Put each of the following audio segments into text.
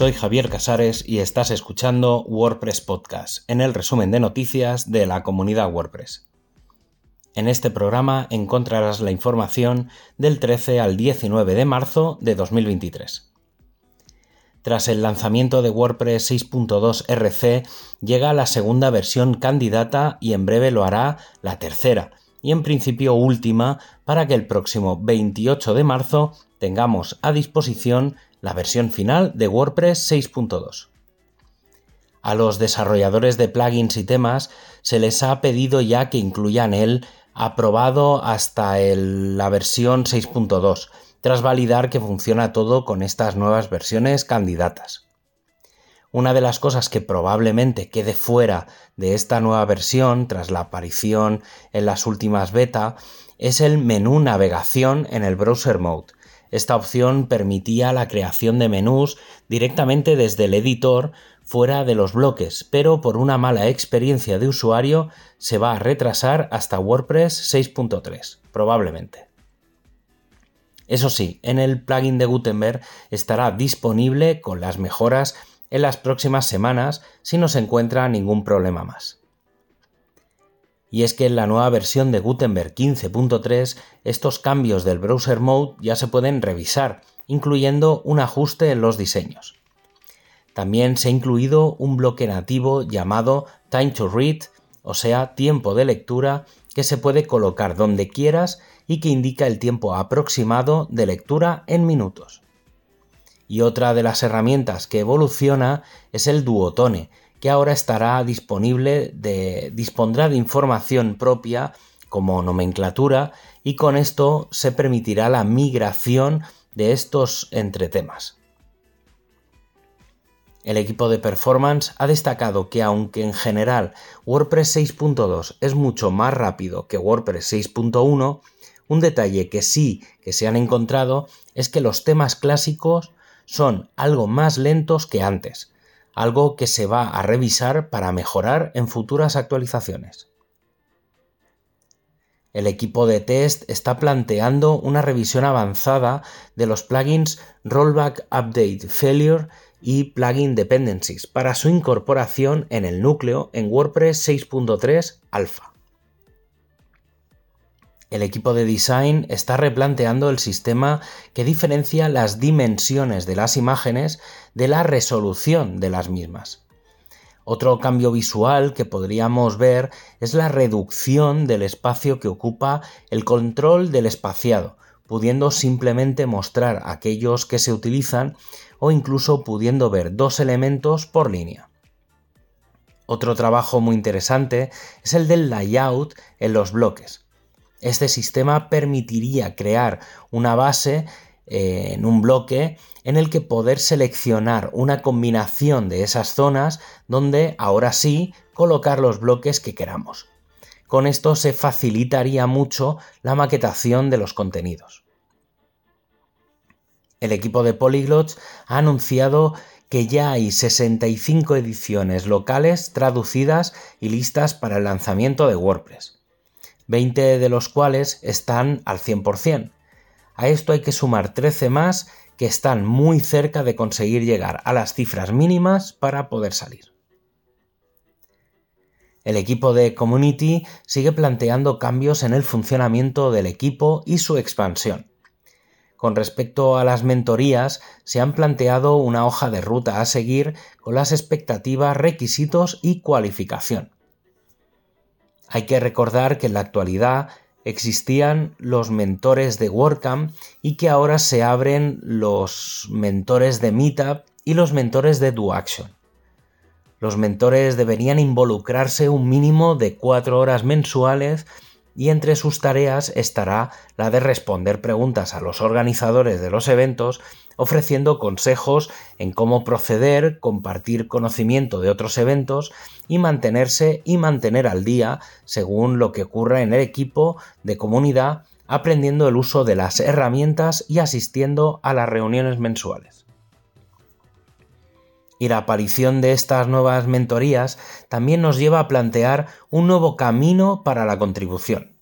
Soy Javier Casares y estás escuchando WordPress Podcast, en el resumen de noticias de la comunidad WordPress. En este programa encontrarás la información del 13 al 19 de marzo de 2023. Tras el lanzamiento de WordPress 6.2 RC, llega la segunda versión candidata y en breve lo hará la tercera, y en principio última, para que el próximo 28 de marzo tengamos a disposición la versión final de WordPress 6.2. A los desarrolladores de plugins y temas se les ha pedido ya que incluyan el aprobado hasta la versión 6.2, tras validar que funciona todo con estas nuevas versiones candidatas. Una de las cosas que probablemente quede fuera de esta nueva versión tras la aparición en las últimas beta es el menú navegación en el browser mode, esta opción permitía la creación de menús directamente desde el editor fuera de los bloques, pero por una mala experiencia de usuario se va a retrasar hasta WordPress 6.3, probablemente. Eso sí, en el plugin de Gutenberg estará disponible con las mejoras en las próximas semanas si no se encuentra ningún problema más y es que en la nueva versión de Gutenberg 15.3 estos cambios del browser mode ya se pueden revisar, incluyendo un ajuste en los diseños. También se ha incluido un bloque nativo llamado Time to Read, o sea, tiempo de lectura, que se puede colocar donde quieras y que indica el tiempo aproximado de lectura en minutos. Y otra de las herramientas que evoluciona es el duotone, que ahora estará disponible dispondrá de información propia como nomenclatura y con esto se permitirá la migración de estos entre temas. El equipo de performance ha destacado que aunque en general WordPress 6.2 es mucho más rápido que WordPress 6.1, un detalle que sí que se han encontrado es que los temas clásicos son algo más lentos que antes, algo que se va a revisar para mejorar en futuras actualizaciones. El equipo de test está planteando una revisión avanzada de los plugins Rollback Update Failure y Plugin Dependencies para su incorporación en el núcleo en WordPress 6.3 Alpha el equipo de design está replanteando el sistema que diferencia las dimensiones de las imágenes de la resolución de las mismas. Otro cambio visual que podríamos ver es la reducción del espacio que ocupa el control del espaciado, pudiendo simplemente mostrar aquellos que se utilizan o incluso pudiendo ver dos elementos por línea. Otro trabajo muy interesante es el del layout en los bloques. Este sistema permitiría crear una base eh, en un bloque en el que poder seleccionar una combinación de esas zonas donde ahora sí colocar los bloques que queramos. Con esto se facilitaría mucho la maquetación de los contenidos. El equipo de Polyglots ha anunciado que ya hay 65 ediciones locales traducidas y listas para el lanzamiento de WordPress. 20 de los cuales están al 100%. A esto hay que sumar 13 más que están muy cerca de conseguir llegar a las cifras mínimas para poder salir. El equipo de Community sigue planteando cambios en el funcionamiento del equipo y su expansión. Con respecto a las mentorías, se han planteado una hoja de ruta a seguir con las expectativas, requisitos y cualificación. Hay que recordar que en la actualidad existían los mentores de WordCamp y que ahora se abren los mentores de Meetup y los mentores de DoAction. Los mentores deberían involucrarse un mínimo de cuatro horas mensuales y entre sus tareas estará la de responder preguntas a los organizadores de los eventos ofreciendo consejos en cómo proceder, compartir conocimiento de otros eventos y mantenerse y mantener al día según lo que ocurra en el equipo de comunidad, aprendiendo el uso de las herramientas y asistiendo a las reuniones mensuales. Y la aparición de estas nuevas mentorías también nos lleva a plantear un nuevo camino para la contribución.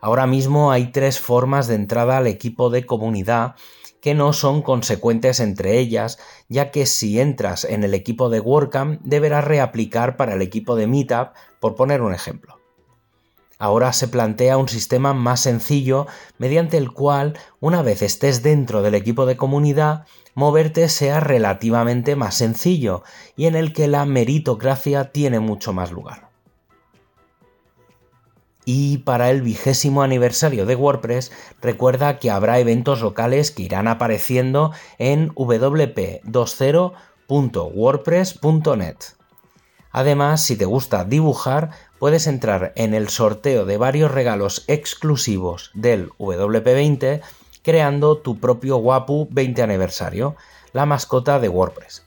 Ahora mismo hay tres formas de entrada al equipo de comunidad que no son consecuentes entre ellas, ya que si entras en el equipo de WordCamp deberás reaplicar para el equipo de Meetup, por poner un ejemplo. Ahora se plantea un sistema más sencillo mediante el cual, una vez estés dentro del equipo de comunidad, moverte sea relativamente más sencillo y en el que la meritocracia tiene mucho más lugar. Y para el vigésimo aniversario de WordPress, recuerda que habrá eventos locales que irán apareciendo en wp20.wordpress.net. Además, si te gusta dibujar, puedes entrar en el sorteo de varios regalos exclusivos del WP20 creando tu propio Wapu 20 aniversario, la mascota de WordPress.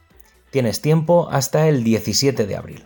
Tienes tiempo hasta el 17 de abril.